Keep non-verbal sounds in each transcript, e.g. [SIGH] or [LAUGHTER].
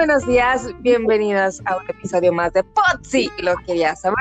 buenos días, bienvenidos a un episodio más de Potsi, lo quería saber.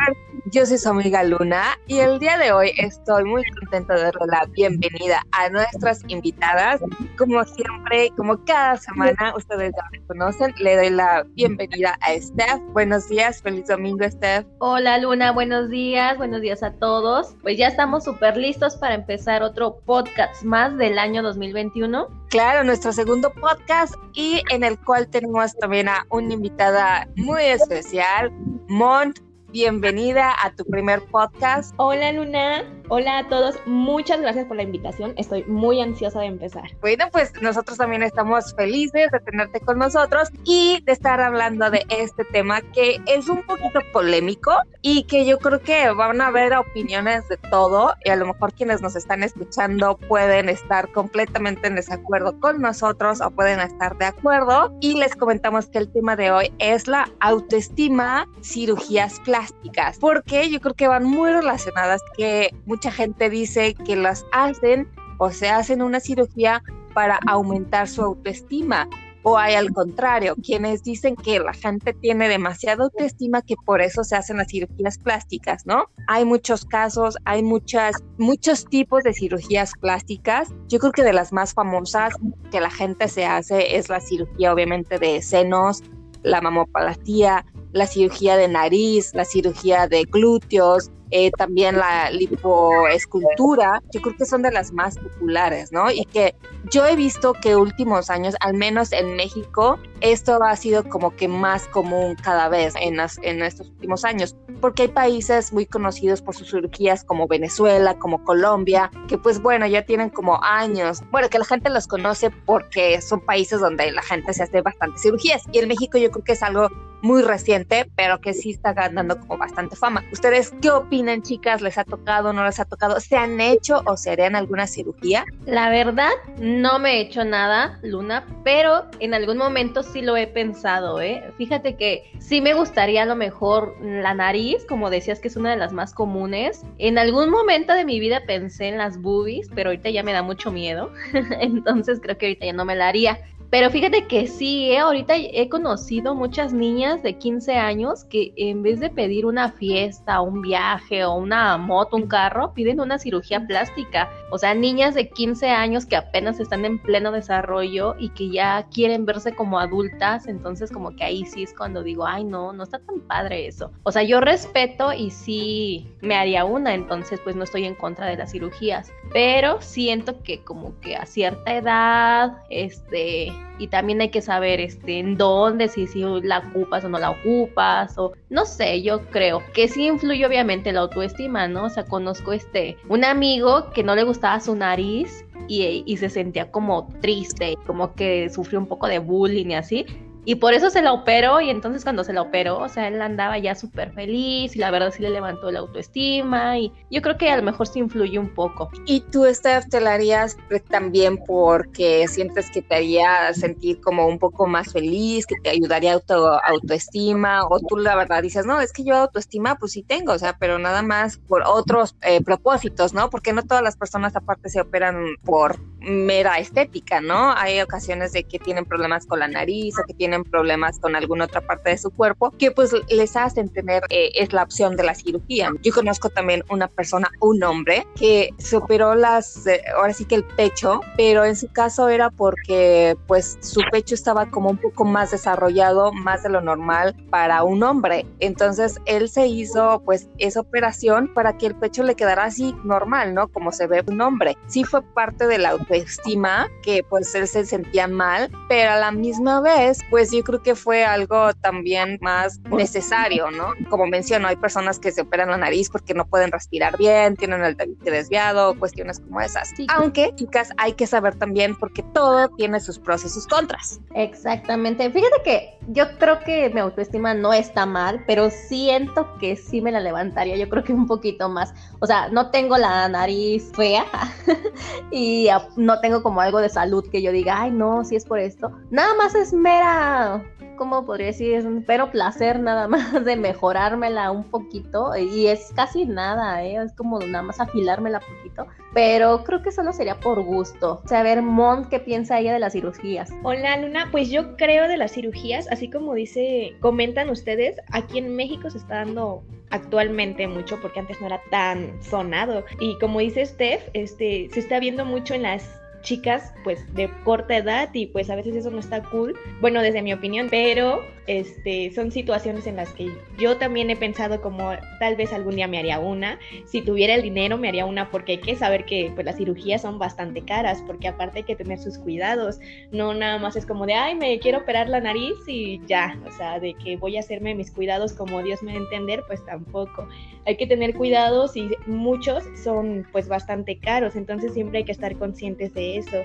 Yo soy su amiga Luna y el día de hoy estoy muy contenta de darle la bienvenida a nuestras invitadas. Como siempre, como cada semana, ustedes ya me conocen, le doy la bienvenida a Steph. Buenos días, feliz domingo, Steph. Hola Luna, buenos días, buenos días a todos. Pues ya estamos súper listos para empezar otro podcast más del año 2021. Claro, nuestro segundo podcast y en el cual tenemos también a una invitada muy especial, Mont bienvenida a tu primer podcast. Hola Luna, hola a todos, muchas gracias por la invitación, estoy muy ansiosa de empezar. Bueno, pues nosotros también estamos felices de tenerte con nosotros y de estar hablando de este tema que es un poquito polémico y que yo creo que van a haber opiniones de todo y a lo mejor quienes nos están escuchando pueden estar completamente en desacuerdo con nosotros o pueden estar de acuerdo y les comentamos que el tema de hoy es la autoestima, cirugías plásticas porque yo creo que van muy relacionadas, que mucha gente dice que las hacen o se hacen una cirugía para aumentar su autoestima. O hay al contrario, quienes dicen que la gente tiene demasiada autoestima que por eso se hacen las cirugías plásticas, ¿no? Hay muchos casos, hay muchas, muchos tipos de cirugías plásticas. Yo creo que de las más famosas que la gente se hace es la cirugía obviamente de senos, la mamoplastia, la cirugía de nariz, la cirugía de glúteos, eh, también la lipoescultura, yo creo que son de las más populares, ¿no? Y que yo he visto que últimos años, al menos en México, esto ha sido como que más común cada vez en, en estos últimos años, porque hay países muy conocidos por sus cirugías como Venezuela, como Colombia, que pues bueno, ya tienen como años, bueno, que la gente los conoce porque son países donde la gente se hace bastantes cirugías. Y en México yo creo que es algo muy reciente, pero que sí está ganando como bastante fama. ¿Ustedes qué opinan, chicas? ¿Les ha tocado, no les ha tocado? ¿Se han hecho o se harían alguna cirugía? La verdad, no me he hecho nada, Luna, pero en algún momento sí lo he pensado, ¿eh? Fíjate que sí me gustaría a lo mejor la nariz, como decías que es una de las más comunes. En algún momento de mi vida pensé en las boobies, pero ahorita ya me da mucho miedo. [LAUGHS] Entonces creo que ahorita ya no me la haría. Pero fíjate que sí, ¿eh? ahorita he conocido muchas niñas de 15 años que en vez de pedir una fiesta, un viaje o una moto, un carro, piden una cirugía plástica. O sea, niñas de 15 años que apenas están en pleno desarrollo y que ya quieren verse como adultas. Entonces como que ahí sí es cuando digo, ay no, no está tan padre eso. O sea, yo respeto y sí me haría una, entonces pues no estoy en contra de las cirugías. Pero siento que como que a cierta edad, este y también hay que saber este, en dónde, si, si la ocupas o no la ocupas, o no sé, yo creo que sí influye obviamente la autoestima, ¿no? O sea, conozco este, un amigo que no le gustaba su nariz y, y se sentía como triste, como que sufrió un poco de bullying y así. Y por eso se la operó y entonces cuando se la operó, o sea, él andaba ya súper feliz y la verdad sí le levantó la autoestima y yo creo que a lo mejor sí influye un poco. ¿Y tú, Steph, te la harías también porque sientes que te haría sentir como un poco más feliz, que te ayudaría a auto, autoestima o tú la verdad dices, no, es que yo autoestima pues sí tengo, o sea, pero nada más por otros eh, propósitos, ¿no? Porque no todas las personas aparte se operan por mera estética, ¿no? Hay ocasiones de que tienen problemas con la nariz o que tienen tienen problemas con alguna otra parte de su cuerpo, que pues les hacen tener, eh, es la opción de la cirugía. Yo conozco también una persona, un hombre, que se operó las, eh, ahora sí que el pecho, pero en su caso era porque pues su pecho estaba como un poco más desarrollado, más de lo normal para un hombre. Entonces él se hizo pues esa operación para que el pecho le quedara así normal, ¿no? Como se ve un hombre. Sí fue parte de la autoestima, que pues él se sentía mal, pero a la misma vez pues pues yo creo que fue algo también más necesario, ¿no? Como menciono, hay personas que se operan la nariz porque no pueden respirar bien, tienen el tabique desviado, cuestiones como esas. Aunque, chicas, hay que saber también porque todo tiene sus pros y sus contras. Exactamente. Fíjate que yo creo que mi autoestima no está mal, pero siento que sí me la levantaría, yo creo que un poquito más. O sea, no tengo la nariz fea [LAUGHS] y no tengo como algo de salud que yo diga, ay, no, si es por esto. Nada más es mera da ¿cómo podría decir? Pero placer nada [LAUGHS] más de mejorármela un poquito y es casi nada, ¿eh? es como nada más afilármela poquito, pero creo que solo sería por gusto. Saber, Mont, ¿qué piensa ella de las cirugías? Hola, Luna, pues yo creo de las cirugías, así como dice, comentan ustedes, aquí en México se está dando actualmente mucho porque antes no era tan sonado y como dice Steph, este se está viendo mucho en las chicas pues de corta edad y pues a veces eso no está cool, bueno desde mi opinión, pero este son situaciones en las que yo también he pensado como tal vez algún día me haría una, si tuviera el dinero me haría una porque hay que saber que pues las cirugías son bastante caras porque aparte hay que tener sus cuidados, no nada más es como de ay me quiero operar la nariz y ya, o sea de que voy a hacerme mis cuidados como Dios me va a entender pues tampoco, hay que tener cuidados y muchos son pues bastante caros, entonces siempre hay que estar conscientes de eso.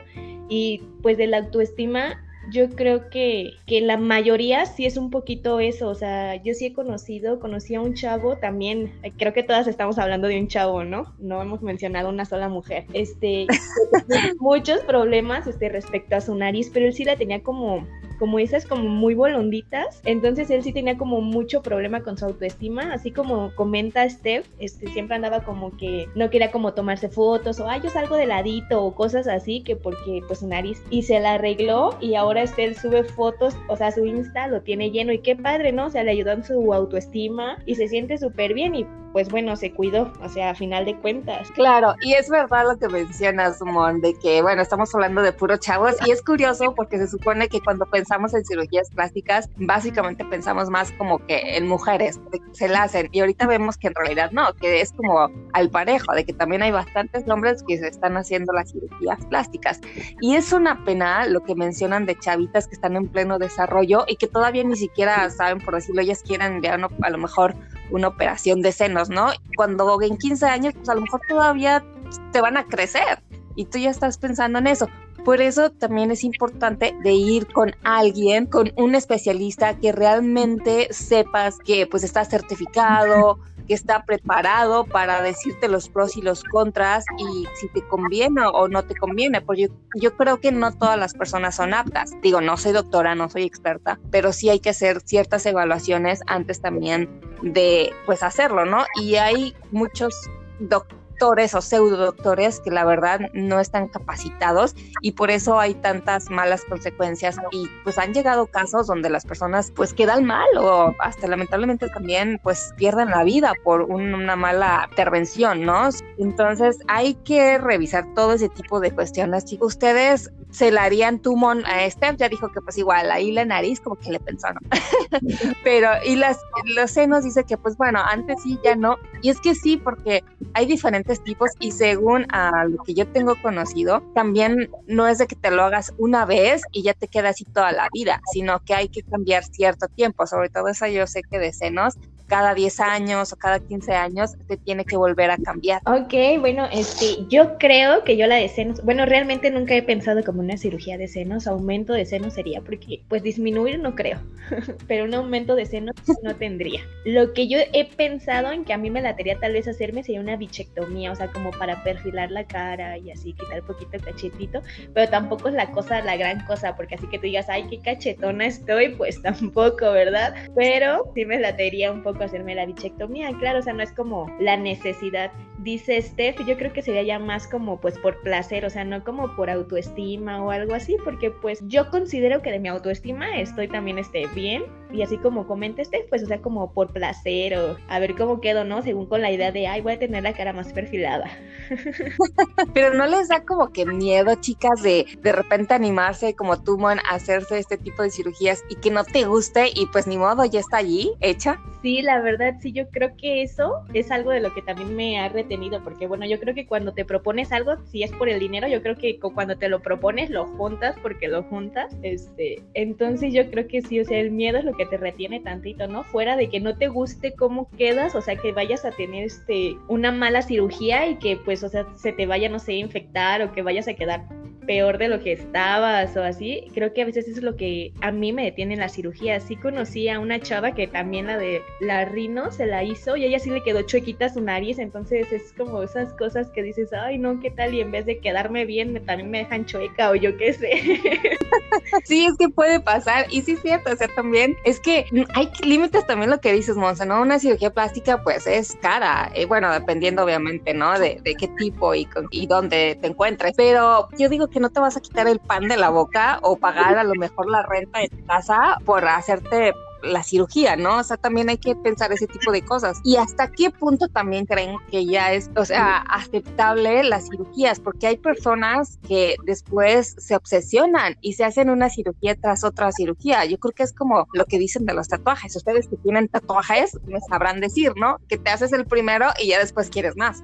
Y pues de la autoestima, yo creo que, que, la mayoría sí es un poquito eso, o sea, yo sí he conocido, conocí a un chavo también, creo que todas estamos hablando de un chavo, ¿no? No hemos mencionado una sola mujer. Este, [LAUGHS] muchos problemas este, respecto a su nariz, pero él sí la tenía como como esas como muy bolonditas. Entonces él sí tenía como mucho problema con su autoestima, así como comenta Steph, este, siempre andaba como que no quería como tomarse fotos o, ay, yo salgo de ladito o cosas así, que porque pues su nariz y se la arregló y ahora él sube fotos, o sea, su Insta lo tiene lleno y qué padre, ¿no? O sea, le ayudó en su autoestima y se siente súper bien y pues bueno, se cuidó, o sea, a final de cuentas. Claro, y es verdad lo que mencionas, Mon, de que, bueno, estamos hablando de puros chavos y es curioso porque se supone que cuando pensamos en cirugías plásticas, básicamente pensamos más como que en mujeres, que se la hacen y ahorita vemos que en realidad no, que es como al parejo, de que también hay bastantes hombres que se están haciendo las cirugías plásticas. Y es una pena lo que mencionan de chavitas que están en pleno desarrollo y que todavía ni siquiera saben, por decirlo, ellas quieren ya no, a lo mejor una operación de senos, ¿no? Cuando en 15 años, pues a lo mejor todavía te van a crecer y tú ya estás pensando en eso. Por eso también es importante de ir con alguien, con un especialista que realmente sepas que pues está certificado, que está preparado para decirte los pros y los contras y si te conviene o no te conviene, porque yo, yo creo que no todas las personas son aptas. Digo, no soy doctora, no soy experta, pero sí hay que hacer ciertas evaluaciones antes también de pues hacerlo, ¿no? Y hay muchos doctores doctores o pseudo doctores que la verdad no están capacitados y por eso hay tantas malas consecuencias y pues han llegado casos donde las personas pues quedan mal o hasta lamentablemente también pues pierden la vida por una mala intervención, ¿no? Entonces hay que revisar todo ese tipo de cuestiones. Ustedes se la harían tumón a Steph, ya dijo que pues igual ahí la nariz como que le pensó, ¿no? [LAUGHS] Pero y las los senos dice que pues bueno, antes sí, ya no. Y es que sí, porque hay diferentes tipos y según a lo que yo tengo conocido, también no es de que te lo hagas una vez y ya te queda así toda la vida, sino que hay que cambiar cierto tiempo, sobre todo eso yo sé que de senos cada 10 años o cada 15 años te tiene que volver a cambiar. Ok, bueno, este, yo creo que yo la de senos, bueno, realmente nunca he pensado como una cirugía de senos, aumento de senos sería, porque pues disminuir no creo, [LAUGHS] pero un aumento de senos no tendría. Lo que yo he pensado en que a mí me latería tal vez hacerme sería una bichectomía, o sea, como para perfilar la cara y así quitar poquito cachetito, pero tampoco es la cosa, la gran cosa, porque así que tú digas, ay, qué cachetona estoy, pues tampoco, ¿verdad? Pero sí me latería un poco hacerme la bichectomía. Claro, o sea, no es como la necesidad. Dice Steph, yo creo que sería ya más como pues por placer, o sea, no como por autoestima o algo así, porque pues yo considero que de mi autoestima estoy también este, bien y así como comenta Steph, pues o sea, como por placer o a ver cómo quedo, ¿no? Según con la idea de, ay, voy a tener la cara más perfilada. [LAUGHS] Pero no les da como que miedo, chicas, de de repente animarse como tú, Mon, a hacerse este tipo de cirugías y que no te guste y pues ni modo, ya está allí, hecha. Sí, la verdad, sí, yo creo que eso es algo de lo que también me ha retenido, porque bueno, yo creo que cuando te propones algo, si es por el dinero, yo creo que cuando te lo propones, lo juntas porque lo juntas, este, entonces yo creo que sí, o sea, el miedo es lo que te retiene tantito, ¿no? Fuera de que no te guste cómo quedas, o sea, que vayas a tener este, una mala cirugía y que pues, o sea, se te vaya, no sé, a infectar o que vayas a quedar peor de lo que estabas o así. Creo que a veces es lo que a mí me detiene en la cirugía. Sí conocí a una chava que también la de la rino se la hizo y ella sí le quedó chuequita su nariz, entonces es como esas cosas que dices, ay no, ¿qué tal? Y en vez de quedarme bien, también me dejan chueca o yo qué sé. [LAUGHS] sí, es que puede pasar y sí es cierto, o sea, también es que hay límites también lo que dices, Monza, ¿no? Una cirugía plástica pues es cara, y bueno, dependiendo obviamente, ¿no? De, qué tipo y, y dónde te encuentres, pero yo digo que no te vas a quitar el pan de la boca o pagar a lo mejor la renta de tu casa por hacerte la cirugía, ¿no? O sea, también hay que pensar ese tipo de cosas. Y hasta qué punto también creen que ya es, o sea, aceptable las cirugías, porque hay personas que después se obsesionan y se hacen una cirugía tras otra cirugía. Yo creo que es como lo que dicen de los tatuajes. Ustedes que tienen tatuajes me sabrán decir, ¿no? Que te haces el primero y ya después quieres más.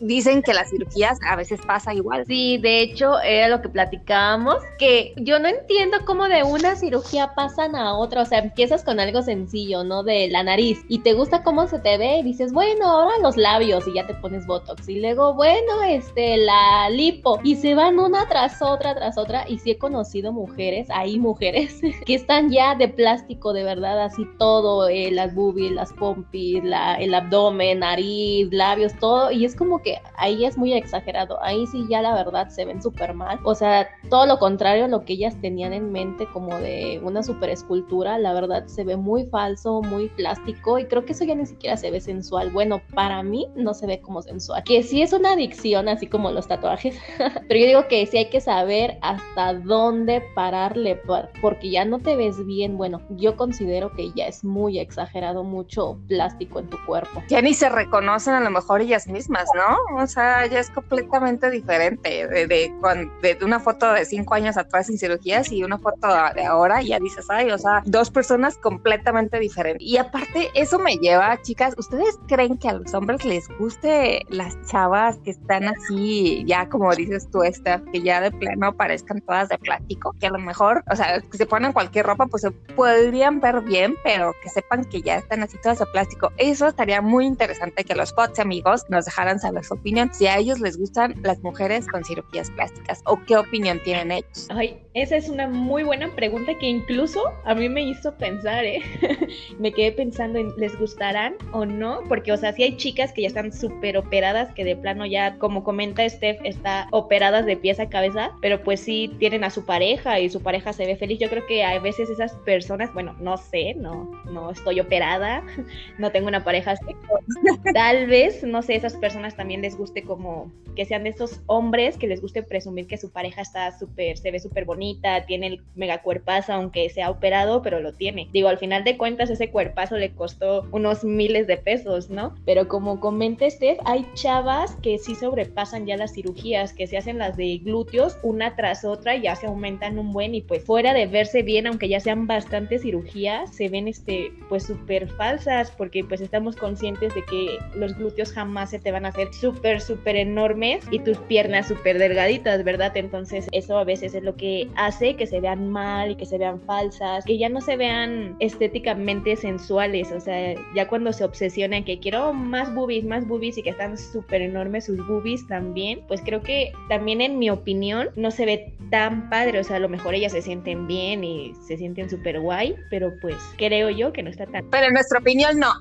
dicen que las cirugías a veces pasa igual. Sí, de hecho, era lo que platicábamos, que yo no entiendo cómo de una cirugía pasan a otra, o sea, empieza con algo sencillo, ¿no? De la nariz y te gusta cómo se te ve y dices, bueno, ahora los labios y ya te pones botox y luego, bueno, este, la lipo y se van una tras otra, tras otra y sí he conocido mujeres, hay mujeres [LAUGHS] que están ya de plástico de verdad, así todo, eh, las boobies, las pompis, el abdomen, nariz, labios, todo y es como que ahí es muy exagerado, ahí sí ya la verdad se ven súper mal, o sea, todo lo contrario a lo que ellas tenían en mente como de una super escultura, la verdad se ve muy falso, muy plástico y creo que eso ya ni siquiera se ve sensual. Bueno, para mí no se ve como sensual. Que sí es una adicción, así como los tatuajes, [LAUGHS] pero yo digo que sí hay que saber hasta dónde pararle porque ya no te ves bien. Bueno, yo considero que ya es muy exagerado mucho plástico en tu cuerpo. Ya ni se reconocen a lo mejor ellas mismas, ¿no? O sea, ya es completamente diferente de, de, de una foto de cinco años atrás sin cirugías y una foto de ahora, ya dices, ay, o sea, dos personas completamente diferente. Y aparte, eso me lleva, chicas, ¿ustedes creen que a los hombres les guste las chavas que están así, ya como dices tú, esta, que ya de pleno parezcan todas de plástico? Que a lo mejor, o sea, que se ponen cualquier ropa, pues se podrían ver bien, pero que sepan que ya están así todas de plástico. Eso estaría muy interesante que los pots amigos nos dejaran saber su opinión, si a ellos les gustan las mujeres con cirugías plásticas o qué opinión tienen ellos. Ay, esa es una muy buena pregunta que incluso a mí me hizo pensar ¿eh? [LAUGHS] me quedé pensando en les gustarán o no, porque, o sea, si hay chicas que ya están súper operadas, que de plano ya, como comenta Steph, está operadas de pies a cabeza, pero pues sí tienen a su pareja y su pareja se ve feliz. Yo creo que a veces esas personas, bueno, no sé, no, no estoy operada, [LAUGHS] no tengo una pareja así, [LAUGHS] tal vez, no sé, esas personas también les guste como que sean de esos hombres que les guste presumir que su pareja está súper, se ve súper bonita, tiene el mega cuerpazo, aunque sea operado, pero lo tiene. Digo, al final de cuentas ese cuerpazo le costó unos miles de pesos, ¿no? Pero como comenta Steph, hay chavas que sí sobrepasan ya las cirugías, que se hacen las de glúteos una tras otra ya se aumentan un buen y pues fuera de verse bien, aunque ya sean bastantes cirugías, se ven este pues súper falsas porque pues estamos conscientes de que los glúteos jamás se te van a hacer súper, súper enormes y tus piernas súper delgaditas, ¿verdad? Entonces eso a veces es lo que hace que se vean mal y que se vean falsas, que ya no se vean estéticamente sensuales, o sea, ya cuando se obsesionan que quiero más boobies, más boobies y que están súper enormes sus boobies también, pues creo que también en mi opinión no se ve tan padre, o sea, a lo mejor ellas se sienten bien y se sienten súper guay, pero pues creo yo que no está tan... Pero en nuestra opinión no.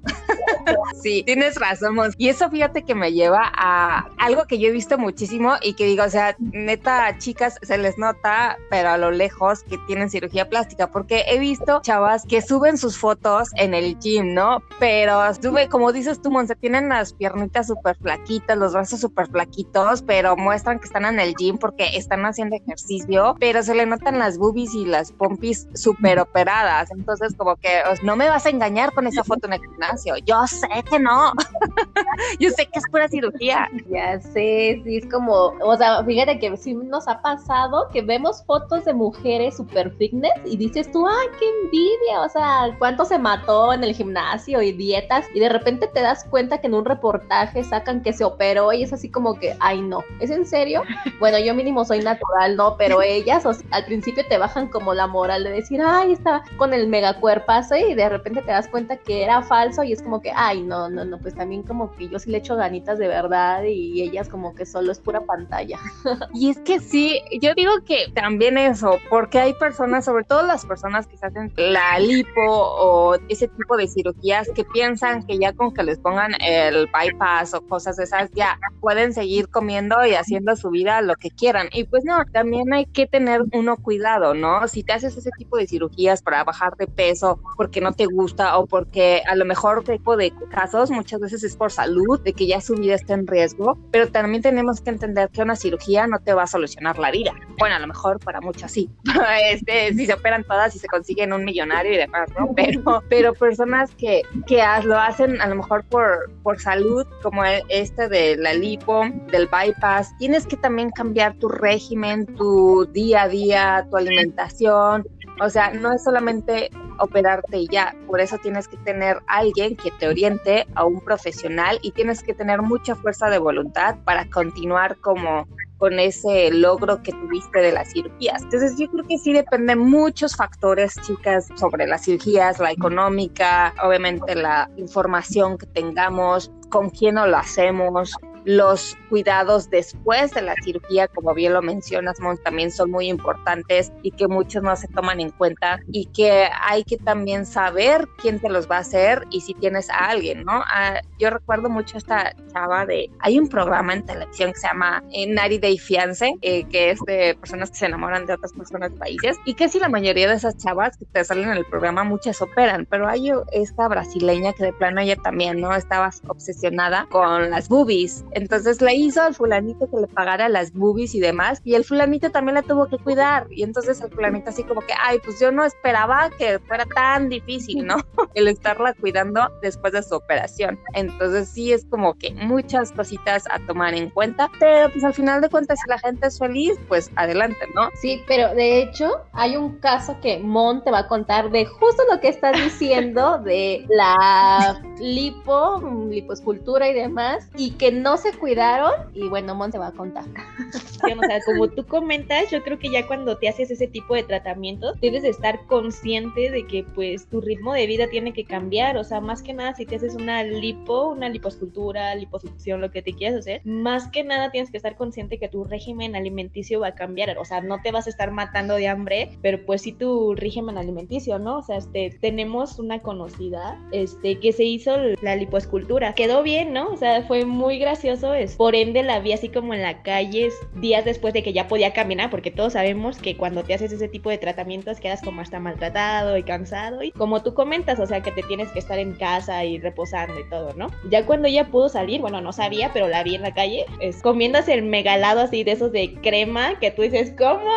[LAUGHS] sí, tienes razón, y eso fíjate que me lleva a algo que yo he visto muchísimo y que digo, o sea, neta, chicas, se les nota, pero a lo lejos que tienen cirugía plástica, porque he visto chavas que suben sus fotos en el gym, ¿no? Pero sube, como dices tú, Monse, tienen las piernitas súper flaquitas, los brazos súper flaquitos, pero muestran que están en el gym porque están haciendo ejercicio, pero se le notan las boobies y las pompis súper operadas. Entonces, como que no me vas a engañar con esa foto en el gimnasio. Yo sé que no. [LAUGHS] Yo sé que es pura cirugía. Ya sé, sí, es como, o sea, fíjate que sí nos ha pasado que vemos fotos de mujeres súper fitness y dices tú, ay, qué envidia, o sea, cuánto se mató en el gimnasio y dietas, y de repente te das cuenta que en un reportaje sacan que se operó y es así como que, ay, no, ¿es en serio? Bueno, yo mínimo soy natural, no, pero ellas al principio te bajan como la moral de decir, ay, está con el megacuerpazo y de repente te das cuenta que era falso y es como que, ay, no, no, no, pues también como que yo sí le echo ganitas de verdad y ellas como que solo es pura pantalla. [LAUGHS] y es que sí, yo digo que también eso, porque hay personas, sobre todo las personas que se hacen la lipo o ese tipo de cirugías que piensan que ya con que les pongan el bypass o cosas esas, ya pueden seguir comiendo y haciendo su vida lo que quieran. Y pues no, también hay que tener uno cuidado, ¿no? Si te haces ese tipo de cirugías para bajar de peso porque no te gusta o porque a lo mejor tipo de casos muchas veces es por salud, de que ya su vida está en riesgo, pero también tenemos que entender que una cirugía no te va a solucionar la vida. Bueno, a lo mejor para muchos sí. [LAUGHS] este, si se operan todas y se consiguen un millonario y demás, ¿no? [LAUGHS] Pero, pero personas que, que lo hacen a lo mejor por, por salud, como este de la lipo, del bypass, tienes que también cambiar tu régimen, tu día a día, tu alimentación, o sea, no es solamente operarte y ya, por eso tienes que tener alguien que te oriente a un profesional y tienes que tener mucha fuerza de voluntad para continuar como con ese logro que tuviste de las cirugías. Entonces yo creo que sí depende muchos factores, chicas, sobre las cirugías, la económica, obviamente la información que tengamos, con quién lo hacemos, los cuidados después de la cirugía, como bien lo mencionas, Mon, también son muy importantes y que muchos no se toman en cuenta y que hay que también saber quién te los va a hacer y si tienes a alguien, ¿no? Ah, yo recuerdo mucho esta chava de, hay un programa en televisión que se llama eh, Nari Day Fiance, eh, que es de personas que se enamoran de otras personas de países y que si la mayoría de esas chavas que te salen en el programa, muchas operan, pero hay esta brasileña que de plano ella también, ¿no? Estaba obsesionada con las boobies entonces le hizo al fulanito que le pagara las boobies y demás, y el fulanito también la tuvo que cuidar. Y entonces el fulanito así como que, ay, pues yo no esperaba que fuera tan difícil, ¿no? [LAUGHS] el estarla cuidando después de su operación. Entonces sí es como que muchas cositas a tomar en cuenta, pero pues al final de cuentas si la gente es feliz, pues adelante, ¿no? Sí, pero de hecho hay un caso que Mon te va a contar de justo lo que estás diciendo de la lipo, liposcultura y demás, y que no se cuidaron y bueno, Mon te va a contar. [LAUGHS] o sea, como tú comentas, yo creo que ya cuando te haces ese tipo de tratamiento, debes de estar consciente de que pues tu ritmo de vida tiene que cambiar, o sea, más que nada si te haces una lipo, una liposcultura, liposucción, lo que te quieras hacer, más que nada tienes que estar consciente que tu régimen alimenticio va a cambiar, o sea, no te vas a estar matando de hambre, pero pues sí tu régimen alimenticio, ¿no? O sea, este, tenemos una conocida, este, que se hizo la liposcultura, quedó bien, ¿no? O sea, fue muy gracioso es. Por ende, la vi así como en la calle días después de que ya podía caminar, porque todos sabemos que cuando te haces ese tipo de tratamientos quedas como hasta maltratado y cansado. Y como tú comentas, o sea, que te tienes que estar en casa y reposando y todo, ¿no? Ya cuando ella pudo salir, bueno, no sabía, pero la vi en la calle, es comiéndose el megalado así de esos de crema que tú dices, ¿cómo?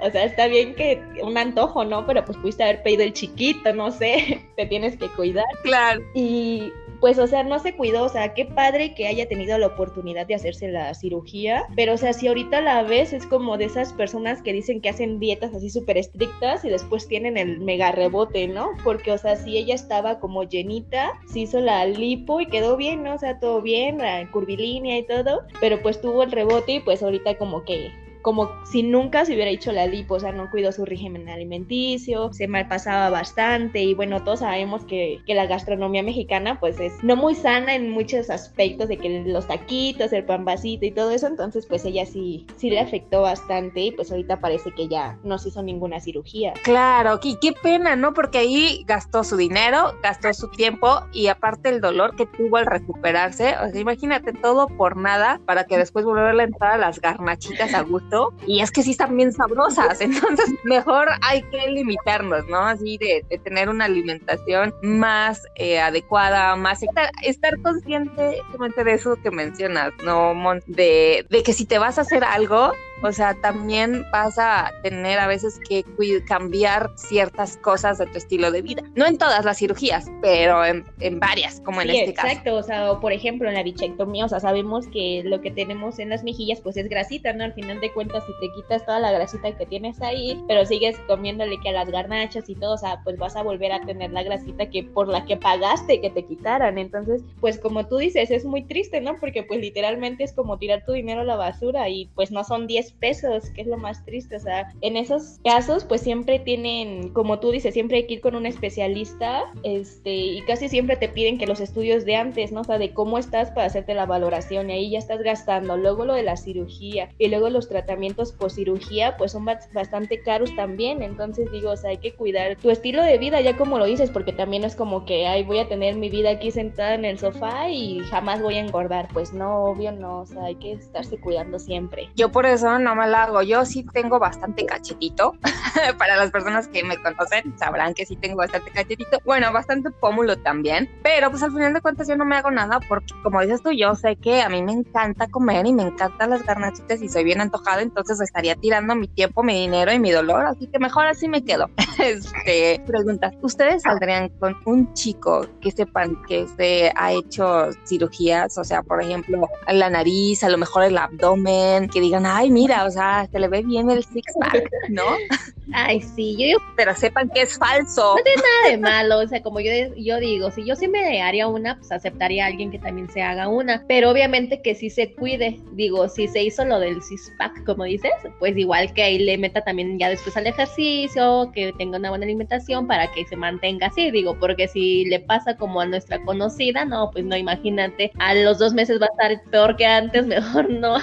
O sea, está bien que un antojo, ¿no? Pero pues pudiste haber pedido el chiquito, no sé, [LAUGHS] te tienes que cuidar. Claro. Y pues, o sea, no se cuidó, o sea, qué padre que haya tenido la oportunidad de hacerse la cirugía, pero, o sea, si ahorita la ves, es como de esas personas que dicen que hacen dietas así súper estrictas y después tienen el mega rebote, ¿no? Porque, o sea, si ella estaba como llenita, se hizo la lipo y quedó bien, ¿no? O sea, todo bien, la curvilínea y todo, pero pues tuvo el rebote y pues ahorita como que como si nunca se hubiera hecho la lipo, o sea, no cuidó su régimen alimenticio, se malpasaba bastante y bueno, todos sabemos que, que, la gastronomía mexicana pues es no muy sana en muchos aspectos de que los taquitos, el pan vasito y todo eso, entonces pues ella sí, sí le afectó bastante y pues ahorita parece que ya no se hizo ninguna cirugía. Claro, y qué pena, ¿no? Porque ahí gastó su dinero, gastó su tiempo y aparte el dolor que tuvo al recuperarse, o sea, imagínate todo por nada para que después volverle a entrar a las garnachitas a gusto y es que sí están bien sabrosas, [LAUGHS] entonces mejor hay que limitarnos, ¿no? Así de, tener una alimentación más eh, adecuada, más estar, estar consciente de eso que mencionas, ¿no? De, de que si te vas a hacer algo, o sea, también vas a tener a veces que cambiar ciertas cosas de tu estilo de vida. No en todas las cirugías, pero en, varias, como en este caso. Exacto, o sea, por ejemplo, en la bichectomía, o sea, sabemos que lo que tenemos en las mejillas, pues es grasita, ¿no? Al final de cuentas, si te quitas toda la grasita que tienes ahí, pero sigues comiéndole que a las garnachas y todo, o sea, pues vas a volver a tener la grasita que por la que pagaste que te quitaran. Entonces, pues como tú dices, es muy triste, ¿no? Porque pues literalmente es como tirar tu dinero a la basura y pues no son 10 10 pesos, que es lo más triste. O sea, en esos casos, pues siempre tienen, como tú dices, siempre hay que ir con un especialista, este, y casi siempre te piden que los estudios de antes, ¿no? O sea, de cómo estás para hacerte la valoración, y ahí ya estás gastando. Luego lo de la cirugía, y luego los tratamientos post cirugía, pues son bastante caros también. Entonces digo, o sea, hay que cuidar tu estilo de vida, ya como lo dices, porque también es como que, ay, voy a tener mi vida aquí sentada en el sofá y jamás voy a engordar. Pues no, obvio no, o sea, hay que estarse cuidando siempre. Yo por eso no me la hago. Yo sí tengo bastante cachetito. [LAUGHS] Para las personas que me conocen sabrán que sí tengo bastante cachetito. Bueno, bastante pómulo también. Pero pues al final de cuentas yo no me hago nada porque como dices tú, yo sé que a mí me encanta comer y me encantan las garnachitas y soy bien antojada, entonces estaría tirando mi tiempo, mi dinero y mi dolor. Así que mejor así me quedo. [LAUGHS] este, preguntas. ¿Ustedes saldrían con un chico que sepan que se ha hecho cirugías? O sea, por ejemplo, la nariz, a lo mejor el abdomen, que digan, ay, mira, o sea, se le ve bien el six pack, ¿no? [LAUGHS] Ay, sí, yo, pero sepan que es falso. No tiene nada de malo, o sea, como yo, yo digo, si yo sí me haría una, pues aceptaría a alguien que también se haga una, pero obviamente que sí se cuide, digo, si se hizo lo del CISPAC, como dices, pues igual que ahí le meta también ya después al ejercicio, que tenga una buena alimentación para que se mantenga así, digo, porque si le pasa como a nuestra conocida, no, pues no, imagínate, a los dos meses va a estar peor que antes, [LAUGHS] mejor no,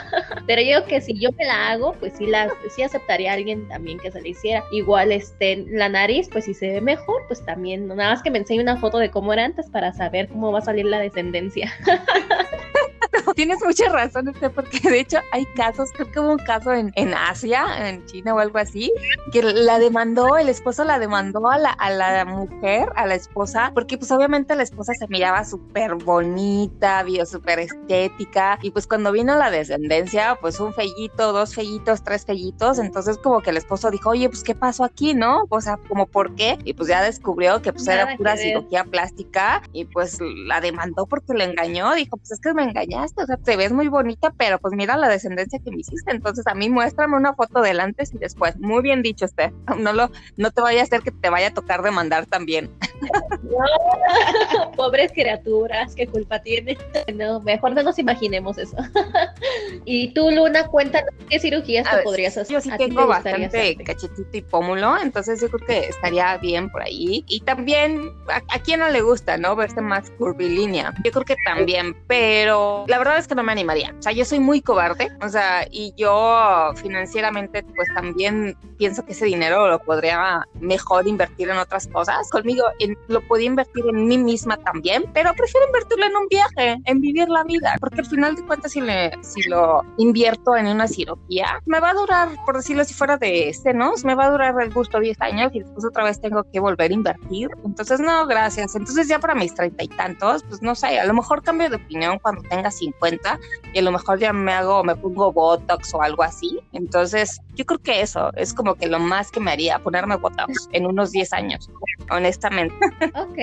pero yo que si yo me la hago, pues sí, la, sí aceptaría a alguien también que se le hiciera Igual este, la nariz, pues si se ve mejor, pues también, nada más que me enseñe una foto de cómo era antes para saber cómo va a salir la descendencia. [LAUGHS] [LAUGHS] tienes mucha razón, este, porque de hecho hay casos, creo que hubo un caso en, en Asia, en China o algo así, que la demandó, el esposo la demandó a la, a la mujer, a la esposa, porque pues obviamente la esposa se miraba súper bonita, vio súper estética, y pues cuando vino la descendencia, pues un fellito, dos fellitos, tres fellitos, entonces como que el esposo dijo, oye, pues qué pasó aquí, ¿no? O sea, como por qué, y pues ya descubrió que pues era pura cirugía plástica, y pues la demandó porque le engañó, dijo, pues es que me engañaste, o sea, te ves muy bonita, pero pues mira la descendencia que me hiciste. Entonces a mí muéstrame una foto del antes y después. Muy bien dicho, usted. [LAUGHS] No, lo, no te vaya a hacer que te vaya a tocar demandar también. [LAUGHS] [LAUGHS] pobres criaturas, ¿qué culpa tiene? No, mejor no nos imaginemos eso. y tú, Luna, cuéntanos qué cirugías te podrías hacer. Yo sí tengo bastante cachetito y pómulo, entonces yo creo que estaría bien por ahí. Y también, ¿a, a quién no le gusta, no? Verse más curvilínea. Yo creo que también, pero la verdad es que no me animaría. O sea, yo soy muy cobarde, o sea, y yo financieramente pues también pienso que ese dinero lo podría mejor invertir en otras cosas. Conmigo lo podía invertir en mí misma también, pero prefiero invertirlo en un viaje, en vivir la vida, porque al final de cuentas si, le, si lo invierto en una cirugía, me va a durar, por decirlo si fuera de senos, me va a durar el gusto 10 años y después otra vez tengo que volver a invertir. Entonces, no, gracias. Entonces ya para mis treinta y tantos, pues no sé, a lo mejor cambio de opinión cuando tenga 50 y a lo mejor ya me hago, me pongo Botox o algo así. Entonces, yo creo que eso es como que lo más que me haría ponerme Botox en unos 10 años, honestamente. Ok,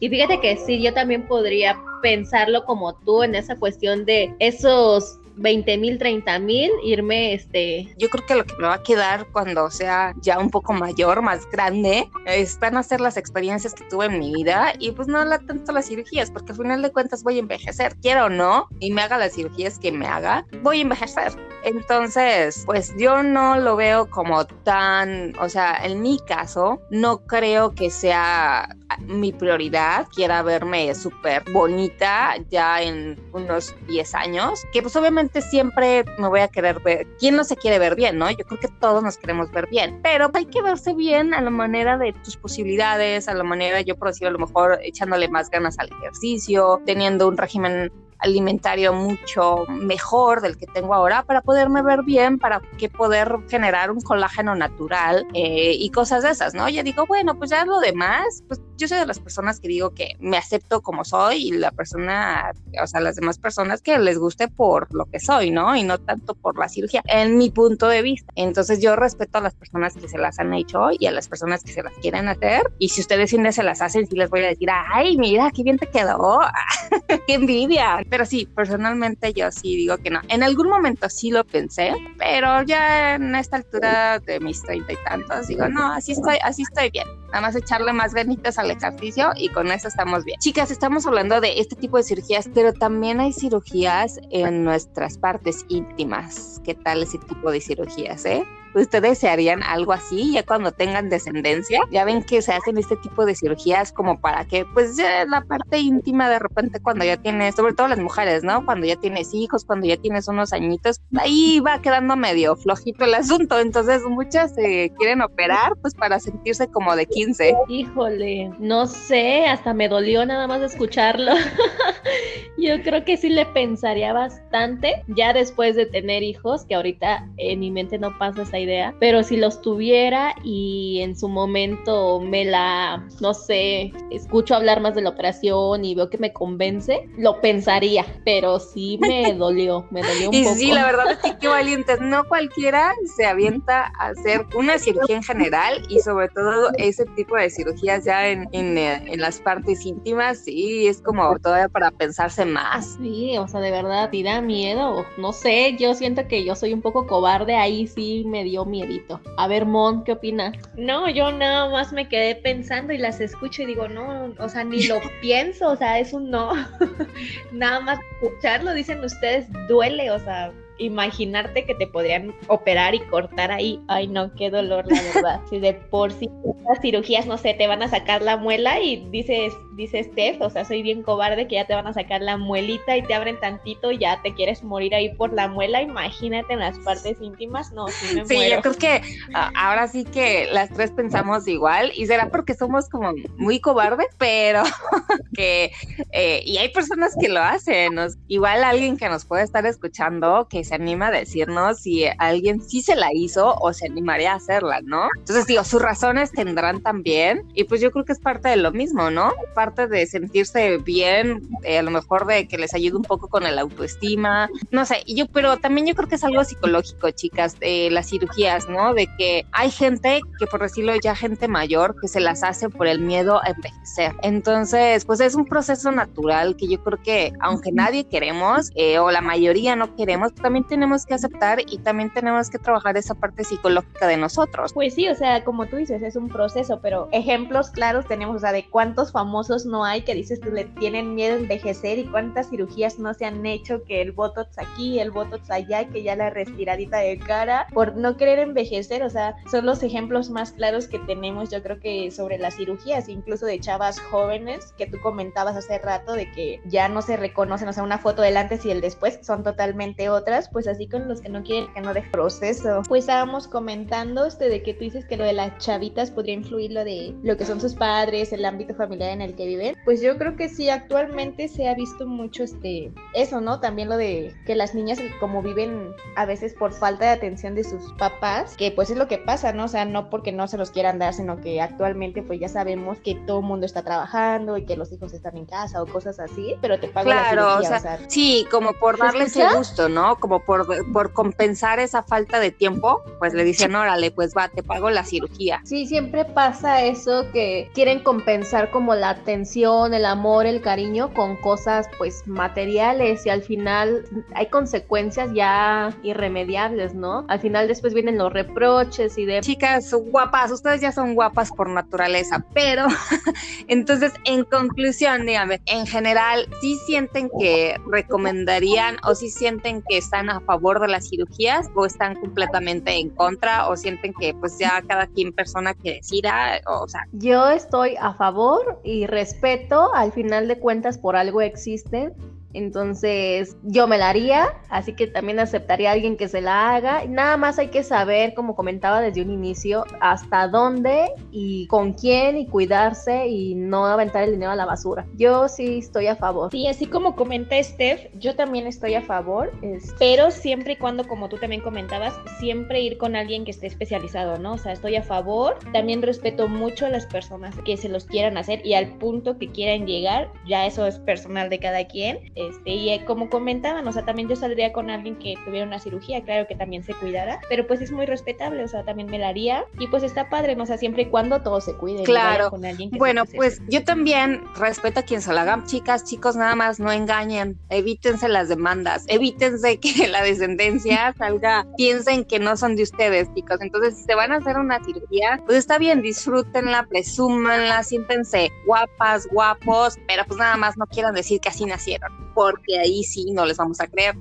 y fíjate que sí, yo también podría pensarlo como tú en esa cuestión de esos 20 mil, 30 mil, irme, este... Yo creo que lo que me va a quedar cuando sea ya un poco mayor, más grande, es, van a ser las experiencias que tuve en mi vida y pues no la, tanto las cirugías, porque al final de cuentas voy a envejecer, quiero o no, y me haga las cirugías que me haga, voy a envejecer. Entonces, pues yo no lo veo como tan, o sea, en mi caso, no creo que sea mi prioridad, quiera verme súper bonita ya en unos 10 años, que pues obviamente siempre me voy a querer ver, ¿quién no se quiere ver bien, no? Yo creo que todos nos queremos ver bien, pero hay que verse bien a la manera de tus posibilidades, a la manera, yo por decir a lo mejor echándole más ganas al ejercicio, teniendo un régimen alimentario mucho mejor del que tengo ahora para poderme ver bien, para que poder generar un colágeno natural eh, y cosas de esas, ¿no? Ya digo, bueno, pues ya lo demás, pues yo soy de las personas que digo que me acepto como soy y la persona, o sea, las demás personas que les guste por lo que soy, ¿no? Y no tanto por la cirugía, en mi punto de vista. Entonces yo respeto a las personas que se las han hecho y a las personas que se las quieren hacer. Y si ustedes sí se las hacen, sí les voy a decir, ay, mira, qué bien te quedó, [LAUGHS] qué envidia pero sí, personalmente yo sí digo que no. En algún momento sí lo pensé, pero ya en esta altura de mis treinta y tantos digo, no, así estoy, así estoy bien. Nada más echarle más ganitas al ejercicio y con eso estamos bien. Chicas, estamos hablando de este tipo de cirugías, pero también hay cirugías en nuestras partes íntimas. ¿Qué tal ese tipo de cirugías, eh? ¿Ustedes se harían algo así ya cuando tengan descendencia? Ya ven que se hacen este tipo de cirugías como para que, pues, ya la parte íntima de repente cuando ya tienes, sobre todo las mujeres, ¿no? Cuando ya tienes hijos, cuando ya tienes unos añitos, ahí va quedando medio flojito el asunto. Entonces, muchas se quieren operar, pues, para sentirse como de 15. Híjole, no sé, hasta me dolió nada más escucharlo. [LAUGHS] Yo creo que sí le pensaría bastante ya después de tener hijos, que ahorita en mi mente no pasa esa idea, pero si los tuviera y en su momento me la, no sé, escucho hablar más de la operación y veo que me convence, lo pensaría, pero sí [LAUGHS] me dolió, me dolió un y poco. sí, la verdad es que qué valientes, no cualquiera se avienta a hacer una cirugía en general y sobre todo ese tipo de cirugías ya en, en, eh, en las partes íntimas, sí, es como todavía para pensarse más. Sí, o sea, de verdad, ¿te da miedo? No sé, yo siento que yo soy un poco cobarde, ahí sí me dio miedito. A ver, Mon, ¿qué opinas? No, yo nada más me quedé pensando y las escucho y digo, no, o sea, ni lo [LAUGHS] pienso, o sea, es un no. [LAUGHS] nada más escucharlo, dicen ustedes, duele, o sea, imaginarte que te podrían operar y cortar ahí. Ay, no, qué dolor, la verdad. [LAUGHS] Si de por sí las cirugías, no sé, te van a sacar la muela y dices, dice Steph, o sea, soy bien cobarde que ya te van a sacar la muelita y te abren tantito y ya te quieres morir ahí por la muela. Imagínate en las partes íntimas, no, sí me Sí, muero. yo creo que ah, ahora sí que las tres pensamos igual y será porque somos como muy cobardes, pero [LAUGHS] que, eh, y hay personas que lo hacen, nos- igual alguien que nos puede estar escuchando que se anima a decirnos si alguien sí se la hizo o se animaría a hacerla, ¿no? Entonces digo, sus razones tendrán también y pues yo creo que es parte de lo mismo, ¿no? Parte de sentirse bien, eh, a lo mejor de que les ayude un poco con el autoestima, no sé, yo, pero también yo creo que es algo psicológico, chicas, de las cirugías, ¿no? De que hay gente que, por decirlo ya, gente mayor, que se las hace por el miedo a envejecer. Entonces, pues es un proceso natural que yo creo que, aunque nadie queremos, eh, o la mayoría no queremos, también tenemos que aceptar y también tenemos que trabajar esa parte psicológica de nosotros. Pues sí, o sea, como tú dices, es un proceso, pero ejemplos claros tenemos, o sea, de cuántos famosos no hay que dices tú le tienen miedo a envejecer y cuántas cirugías no se han hecho que el botox aquí, el botox allá, que ya la respiradita de cara por no querer envejecer, o sea, son los ejemplos más claros que tenemos, yo creo que sobre las cirugías, incluso de chavas jóvenes que tú comentabas hace rato de que ya no se reconocen, o sea, una foto del antes y el después son totalmente otras, pues así con los que no quieren que no de proceso. Pues estábamos comentando este de que tú dices que lo de las chavitas podría influir lo de lo que son sus padres, el ámbito familiar en el que viven. Pues yo creo que sí, actualmente se ha visto mucho este eso, ¿no? También lo de que las niñas como viven a veces por falta de atención de sus papás, que pues es lo que pasa, ¿no? O sea, no porque no se los quieran dar, sino que actualmente pues ya sabemos que todo el mundo está trabajando y que los hijos están en casa o cosas así, pero te pago Claro, la o cirugía, sea, Sí, como por ¿Se darle ese gusto, ¿no? Como por, por compensar esa falta de tiempo, pues le dicen, órale, pues va, te pago la cirugía. Sí, siempre pasa eso que quieren compensar como la el amor, el cariño con cosas pues materiales y al final hay consecuencias ya irremediables, ¿no? Al final después vienen los reproches y de Chicas guapas, ustedes ya son guapas por naturaleza, pero [LAUGHS] entonces, en conclusión, dígame, en general, ¿sí sienten que recomendarían o sí sienten que están a favor de las cirugías o están completamente en contra o sienten que pues ya cada quien persona que decida, o, sea, Yo estoy a favor y respeto, al final de cuentas por algo existen. Entonces yo me la haría, así que también aceptaría a alguien que se la haga. Nada más hay que saber, como comentaba desde un inicio, hasta dónde y con quién y cuidarse y no aventar el dinero a la basura. Yo sí estoy a favor. Sí, así como comenta Steph, yo también estoy a favor, pero siempre y cuando, como tú también comentabas, siempre ir con alguien que esté especializado, ¿no? O sea, estoy a favor, también respeto mucho a las personas que se los quieran hacer y al punto que quieran llegar, ya eso es personal de cada quien. Este, y eh, como comentaban, o sea, también yo saldría con alguien que tuviera una cirugía, claro que también se cuidara, pero pues es muy respetable, o sea, también me la haría y pues está padre, ¿no? o sea, siempre y cuando todo se cuide. Claro. Con alguien bueno, pues yo también respeto a quien se lo hagan, chicas, chicos, nada más no engañen, evítense las demandas, evítense [LAUGHS] que la descendencia salga, piensen que no son de ustedes, chicos. Entonces, si se van a hacer una cirugía, pues está bien, disfrútenla, presúmanla, siéntense guapas, guapos, pero pues nada más no quieran decir que así nacieron, porque ahí sí no les vamos a creer.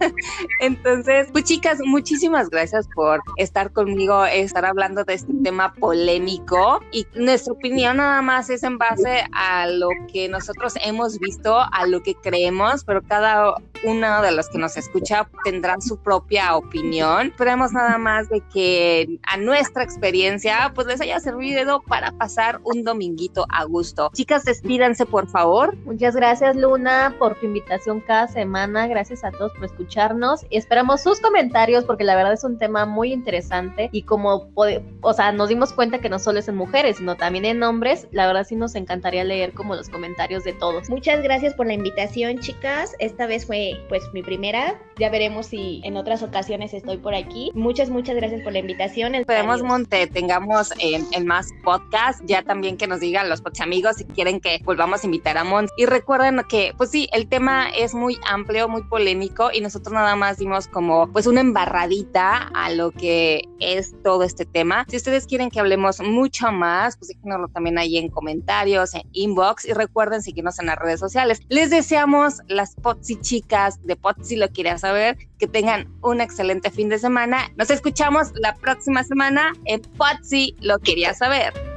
[LAUGHS] Entonces, pues chicas, muchísimas gracias por estar conmigo, estar hablando de este tema polémico y nuestra opinión nada más es en base a lo que nosotros hemos visto, a lo que creemos, pero cada uno de los que nos escucha tendrán su propia opinión. Esperemos nada más de que a nuestra experiencia pues les haya servido para pasar un dominguito a gusto. Chicas, despídanse por favor. Muchas gracias Luna por tu invitación cada semana. Gracias a todos por escucharnos. Esperamos sus comentarios porque la verdad es un tema muy interesante y como, o sea, nos dimos cuenta que no solo es en mujeres, sino también en hombres. La verdad sí nos encantaría leer como los comentarios de todos. Muchas gracias por la invitación, chicas. Esta vez fue pues mi primera. Ya veremos si en otras ocasiones estoy por aquí. Muchas, muchas gracias por la invitación. Esperemos, Monte, tengamos en, más podcast, ya también que nos digan los amigos si quieren que volvamos a invitar a Mont. Y recuerden que, pues sí, el tema es muy amplio, muy polémico y nosotros nada más dimos como pues una embarradita a lo que es todo este tema. Si ustedes quieren que hablemos mucho más, pues déjenoslo también ahí en comentarios, en inbox y recuerden seguirnos en las redes sociales. Les deseamos las Potsi chicas de Potsi lo quiere saber, que tengan un excelente fin de semana. Nos escuchamos la próxima semana en Potsi lo quería saber.